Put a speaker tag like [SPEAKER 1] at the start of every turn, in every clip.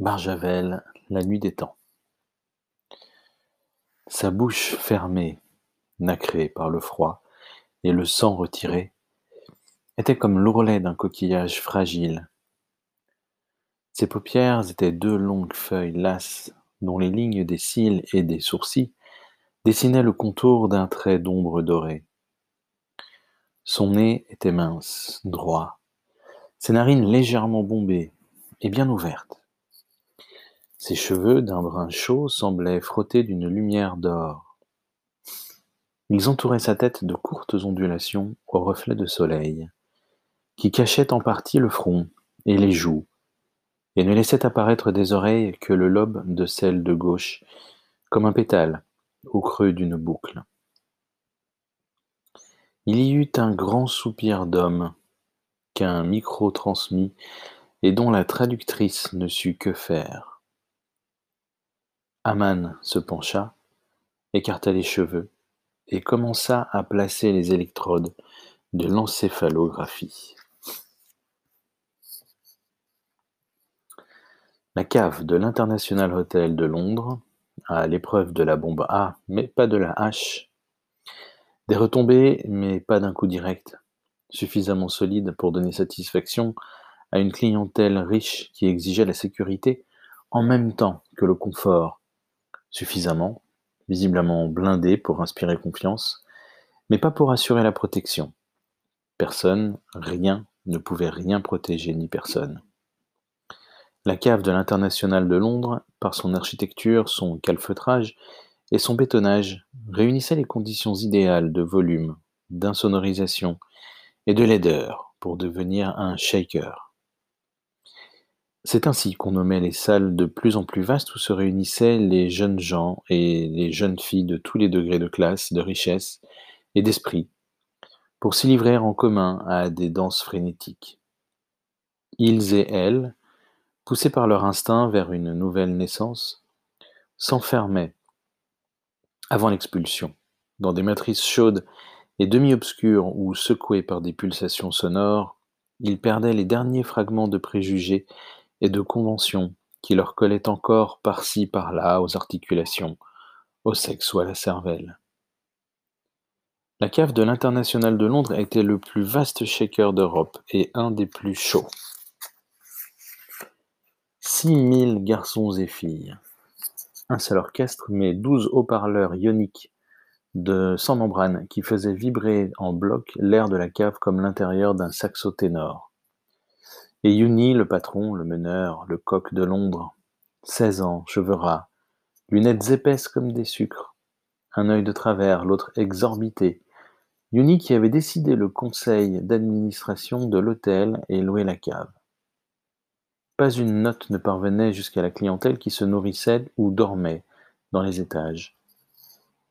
[SPEAKER 1] Barjavel, la nuit des temps. Sa bouche fermée, nacrée par le froid et le sang retiré, était comme l'ourlet d'un coquillage fragile. Ses paupières étaient deux longues feuilles lasses dont les lignes des cils et des sourcils dessinaient le contour d'un trait d'ombre doré. Son nez était mince, droit, ses narines légèrement bombées et bien ouvertes. Ses cheveux, d'un brun chaud, semblaient frottés d'une lumière d'or. Ils entouraient sa tête de courtes ondulations au reflet de soleil, qui cachaient en partie le front et les joues, et ne laissaient apparaître des oreilles que le lobe de celle de gauche, comme un pétale au creux d'une boucle. Il y eut un grand soupir d'homme qu'un micro transmit et dont la traductrice ne sut que faire. Aman se pencha, écarta les cheveux et commença à placer les électrodes de l'encéphalographie. La cave de l'International Hotel de Londres, à l'épreuve de la bombe A, mais pas de la H. Des retombées, mais pas d'un coup direct, suffisamment solide pour donner satisfaction à une clientèle riche qui exigeait la sécurité en même temps que le confort suffisamment, visiblement blindé pour inspirer confiance, mais pas pour assurer la protection. Personne, rien, ne pouvait rien protéger ni personne. La cave de l'International de Londres, par son architecture, son calfeutrage et son bétonnage, réunissait les conditions idéales de volume, d'insonorisation et de laideur pour devenir un shaker. C'est ainsi qu'on nommait les salles de plus en plus vastes où se réunissaient les jeunes gens et les jeunes filles de tous les degrés de classe, de richesse et d'esprit, pour s'y livrer en commun à des danses frénétiques. Ils et elles, poussés par leur instinct vers une nouvelle naissance, s'enfermaient, avant l'expulsion, dans des matrices chaudes et demi-obscures où, secoués par des pulsations sonores, ils perdaient les derniers fragments de préjugés et de conventions qui leur collaient encore par-ci par-là aux articulations, au sexe ou à la cervelle. La cave de l'International de Londres était le plus vaste shaker d'Europe et un des plus chauds. Six mille garçons et filles, un seul orchestre, mais douze haut-parleurs ioniques de sans membrane qui faisaient vibrer en bloc l'air de la cave comme l'intérieur d'un saxo ténor. Et Yuni, le patron, le meneur, le coq de Londres, seize ans, cheveux ras, lunettes épaisses comme des sucres, un œil de travers, l'autre exorbité. Yuni qui avait décidé le conseil d'administration de l'hôtel et loué la cave. Pas une note ne parvenait jusqu'à la clientèle qui se nourrissait ou dormait dans les étages.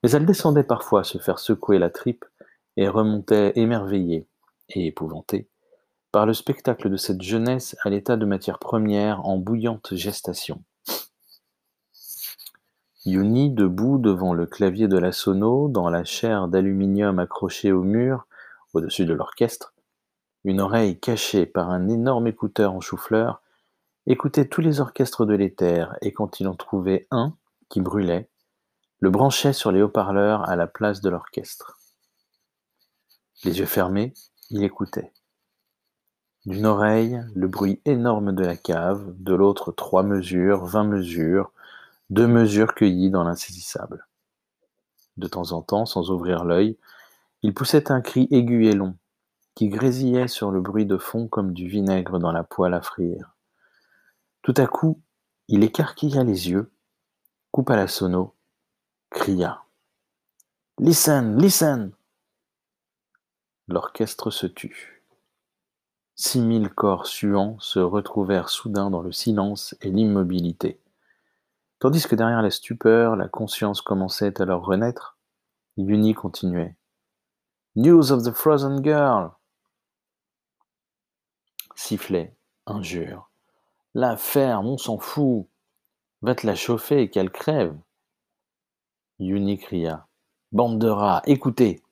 [SPEAKER 1] Mais elle descendait parfois se faire secouer la tripe et remontait émerveillée et épouvantée par le spectacle de cette jeunesse à l'état de matière première en bouillante gestation. Yuni, debout devant le clavier de la sono, dans la chaire d'aluminium accrochée au mur, au-dessus de l'orchestre, une oreille cachée par un énorme écouteur en chou-fleur, écoutait tous les orchestres de l'éther, et quand il en trouvait un qui brûlait, le branchait sur les haut-parleurs à la place de l'orchestre. Les yeux fermés, il écoutait. D'une oreille, le bruit énorme de la cave, de l'autre trois mesures, vingt mesures, deux mesures cueillies dans l'insaisissable. De temps en temps, sans ouvrir l'œil, il poussait un cri aigu et long, qui grésillait sur le bruit de fond comme du vinaigre dans la poêle à frire. Tout à coup, il écarquilla les yeux, coupa la sono, cria. Listen, listen! L'orchestre se tut. Six mille corps suants se retrouvèrent soudain dans le silence et l'immobilité. Tandis que derrière la stupeur, la conscience commençait à leur renaître, Yuni continuait. News of the Frozen Girl. Sifflet, injure. La ferme, on s'en fout. Va te la chauffer et qu'elle crève. Yuni cria. Bande de rats, écoutez.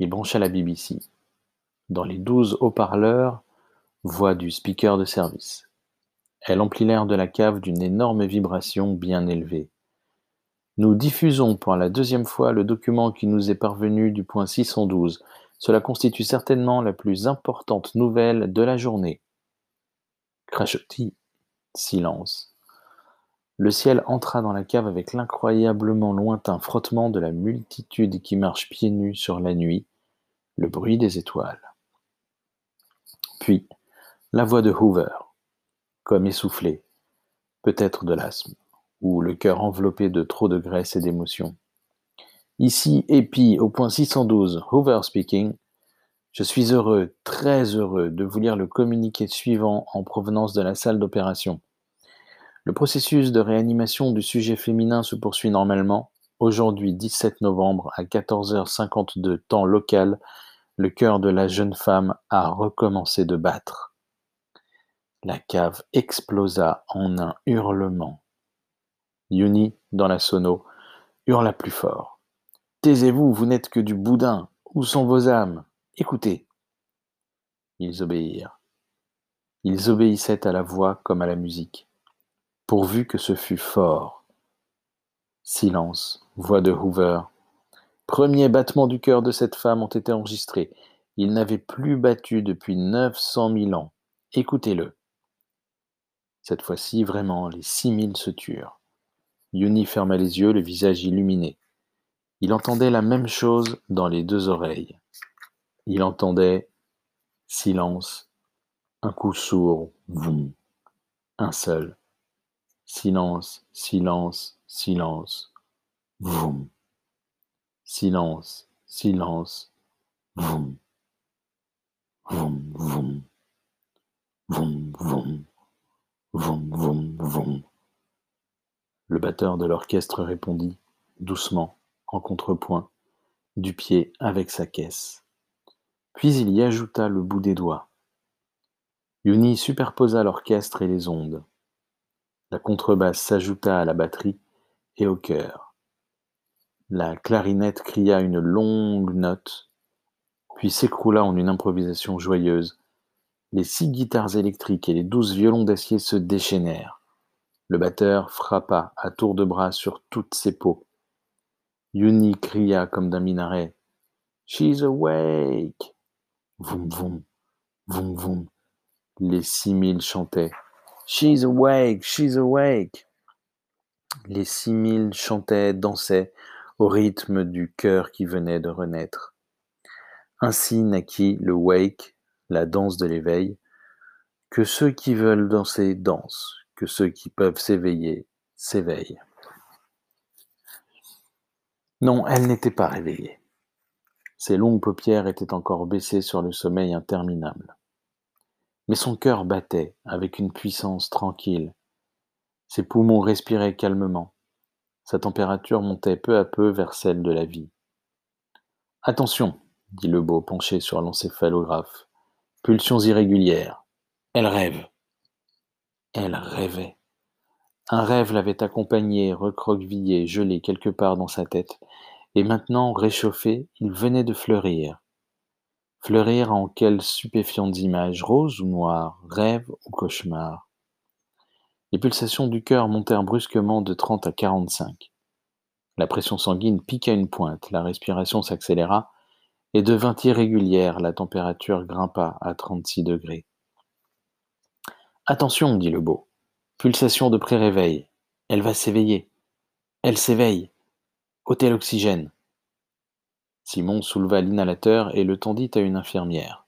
[SPEAKER 1] Il brancha la BBC. Dans les douze haut-parleurs, voix du speaker de service. Elle emplit l'air de la cave d'une énorme vibration bien élevée. Nous diffusons pour la deuxième fois le document qui nous est parvenu du point 612. Cela constitue certainement la plus importante nouvelle de la journée. Crachotis. Silence. Le ciel entra dans la cave avec l'incroyablement lointain frottement de la multitude qui marche pieds nus sur la nuit, le bruit des étoiles. Puis, la voix de Hoover, comme essoufflée, peut-être de l'asthme, ou le cœur enveloppé de trop de graisse et d'émotion. Ici, Epi, au point 612, Hoover speaking. Je suis heureux, très heureux, de vous lire le communiqué suivant en provenance de la salle d'opération. Le processus de réanimation du sujet féminin se poursuit normalement. Aujourd'hui, 17 novembre, à 14h52 temps local, le cœur de la jeune femme a recommencé de battre. La cave explosa en un hurlement. Yuni, dans la sono, hurla plus fort. Taisez-vous, vous, vous n'êtes que du boudin. Où sont vos âmes? Écoutez. Ils obéirent. Ils obéissaient à la voix comme à la musique pourvu que ce fût fort. Silence. Voix de Hoover. Premier battement du cœur de cette femme ont été enregistrés. Il n'avait plus battu depuis neuf cent mille ans. Écoutez-le. Cette fois-ci, vraiment, les six mille se turent. Yuni ferma les yeux, le visage illuminé. Il entendait la même chose dans les deux oreilles. Il entendait silence, un coup sourd, voum, un seul. Silence, silence, silence. Voum. Silence, silence. Voum, voum. Voum, voum. Voum, voum, voum. Le batteur de l'orchestre répondit, doucement, en contrepoint, du pied avec sa caisse. Puis il y ajouta le bout des doigts. Yuni superposa l'orchestre et les ondes. La contrebasse s'ajouta à la batterie et au chœur. La clarinette cria une longue note, puis s'écroula en une improvisation joyeuse. Les six guitares électriques et les douze violons d'acier se déchaînèrent. Le batteur frappa à tour de bras sur toutes ses peaux. Yuni cria comme d'un minaret. She's awake! Voum voum, voum voum. Les six mille chantaient. She's awake, she's awake. Les six mille chantaient, dansaient au rythme du cœur qui venait de renaître. Ainsi naquit le wake, la danse de l'éveil. Que ceux qui veulent danser dansent, que ceux qui peuvent s'éveiller s'éveillent. Non, elle n'était pas réveillée. Ses longues paupières étaient encore baissées sur le sommeil interminable. Mais son cœur battait avec une puissance tranquille. Ses poumons respiraient calmement. Sa température montait peu à peu vers celle de la vie. Attention, dit le beau penché sur l'encéphalographe. Pulsions irrégulières. Elle rêve. Elle rêvait. Un rêve l'avait accompagnée, recroquevillé, gelé quelque part dans sa tête, et maintenant, réchauffé, il venait de fleurir. Fleurir en quelles stupéfiantes images, roses ou noires, rêves ou cauchemars. Les pulsations du cœur montèrent brusquement de trente à quarante-cinq. La pression sanguine piqua une pointe, la respiration s'accéléra et devint irrégulière, la température grimpa à trente-six degrés. Attention, dit le beau. Pulsation de pré-réveil. Elle va s'éveiller. Elle s'éveille. ôtez l'oxygène. Simon souleva l'inhalateur et le tendit à une infirmière.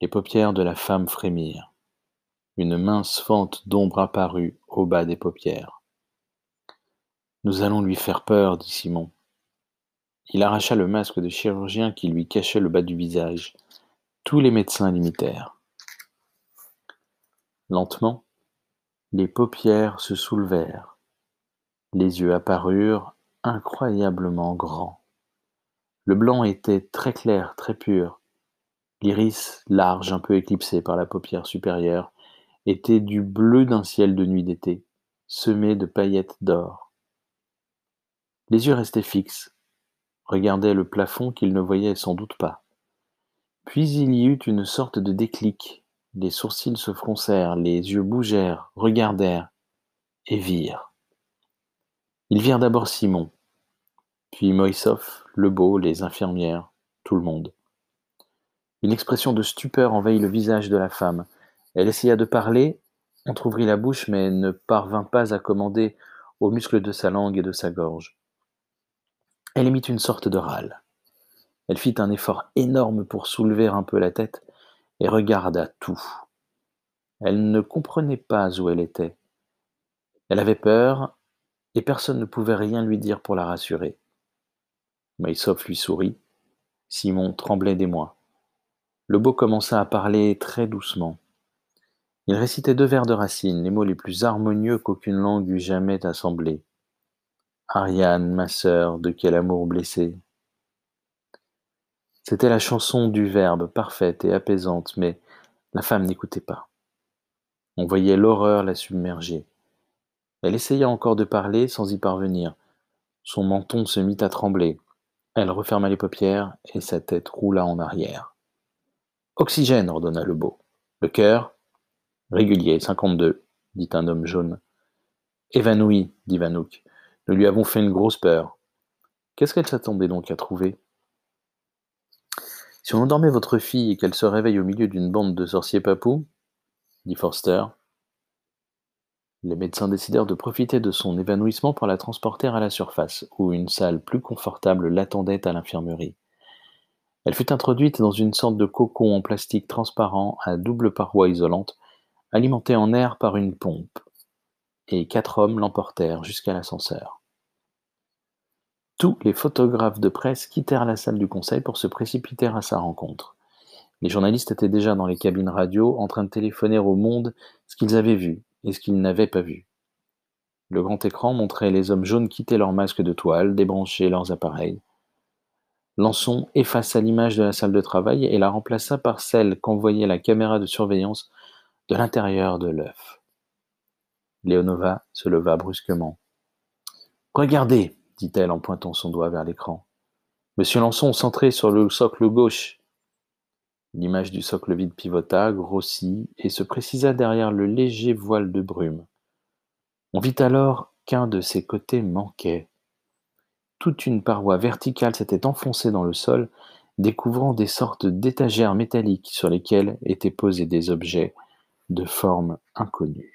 [SPEAKER 1] Les paupières de la femme frémirent. Une mince fente d'ombre apparut au bas des paupières. Nous allons lui faire peur, dit Simon. Il arracha le masque de chirurgien qui lui cachait le bas du visage. Tous les médecins l'imitèrent. Lentement, les paupières se soulevèrent. Les yeux apparurent incroyablement grands. Le blanc était très clair, très pur. L'iris, large, un peu éclipsé par la paupière supérieure, était du bleu d'un ciel de nuit d'été, semé de paillettes d'or. Les yeux restaient fixes, regardaient le plafond qu'ils ne voyaient sans doute pas. Puis il y eut une sorte de déclic, Les sourcils se froncèrent, les yeux bougèrent, regardèrent, et virent. Ils virent d'abord Simon, puis Moïsov, le beau, les infirmières, tout le monde. Une expression de stupeur envahit le visage de la femme. Elle essaya de parler, entr'ouvrit la bouche, mais ne parvint pas à commander aux muscles de sa langue et de sa gorge. Elle émit une sorte de râle. Elle fit un effort énorme pour soulever un peu la tête et regarda tout. Elle ne comprenait pas où elle était. Elle avait peur, et personne ne pouvait rien lui dire pour la rassurer. Maïsov lui sourit. Simon tremblait d'émoi. Le beau commença à parler très doucement. Il récitait deux vers de Racine, les mots les plus harmonieux qu'aucune langue eût jamais assemblés. Ariane, ma sœur, de quel amour blessé. C'était la chanson du Verbe, parfaite et apaisante, mais la femme n'écoutait pas. On voyait l'horreur la submerger. Elle essaya encore de parler sans y parvenir. Son menton se mit à trembler. Elle referma les paupières et sa tête roula en arrière. Oxygène, ordonna le beau. Le cœur Régulier, cinquante-deux, dit un homme jaune. Évanoui, dit Vanouk. Nous lui avons fait une grosse peur. Qu'est-ce qu'elle s'attendait donc à trouver? Si on endormait votre fille et qu'elle se réveille au milieu d'une bande de sorciers papous, dit Forster, les médecins décidèrent de profiter de son évanouissement pour la transporter à la surface, où une salle plus confortable l'attendait à l'infirmerie. Elle fut introduite dans une sorte de cocon en plastique transparent à double paroi isolante, alimenté en air par une pompe, et quatre hommes l'emportèrent jusqu'à l'ascenseur. Tous les photographes de presse quittèrent la salle du conseil pour se précipiter à sa rencontre. Les journalistes étaient déjà dans les cabines radio en train de téléphoner au monde ce qu'ils avaient vu, et ce qu'ils n'avaient pas vu. Le grand écran montrait les hommes jaunes quitter leurs masques de toile, débrancher leurs appareils. Lançon effaça l'image de la salle de travail et la remplaça par celle qu'envoyait la caméra de surveillance de l'intérieur de l'œuf. Léonova se leva brusquement. Regardez, dit-elle en pointant son doigt vers l'écran. Monsieur Lançon centré sur le socle gauche. L'image du socle vide pivota, grossit et se précisa derrière le léger voile de brume. On vit alors qu'un de ses côtés manquait. Toute une paroi verticale s'était enfoncée dans le sol, découvrant des sortes d'étagères métalliques sur lesquelles étaient posés des objets de forme inconnue.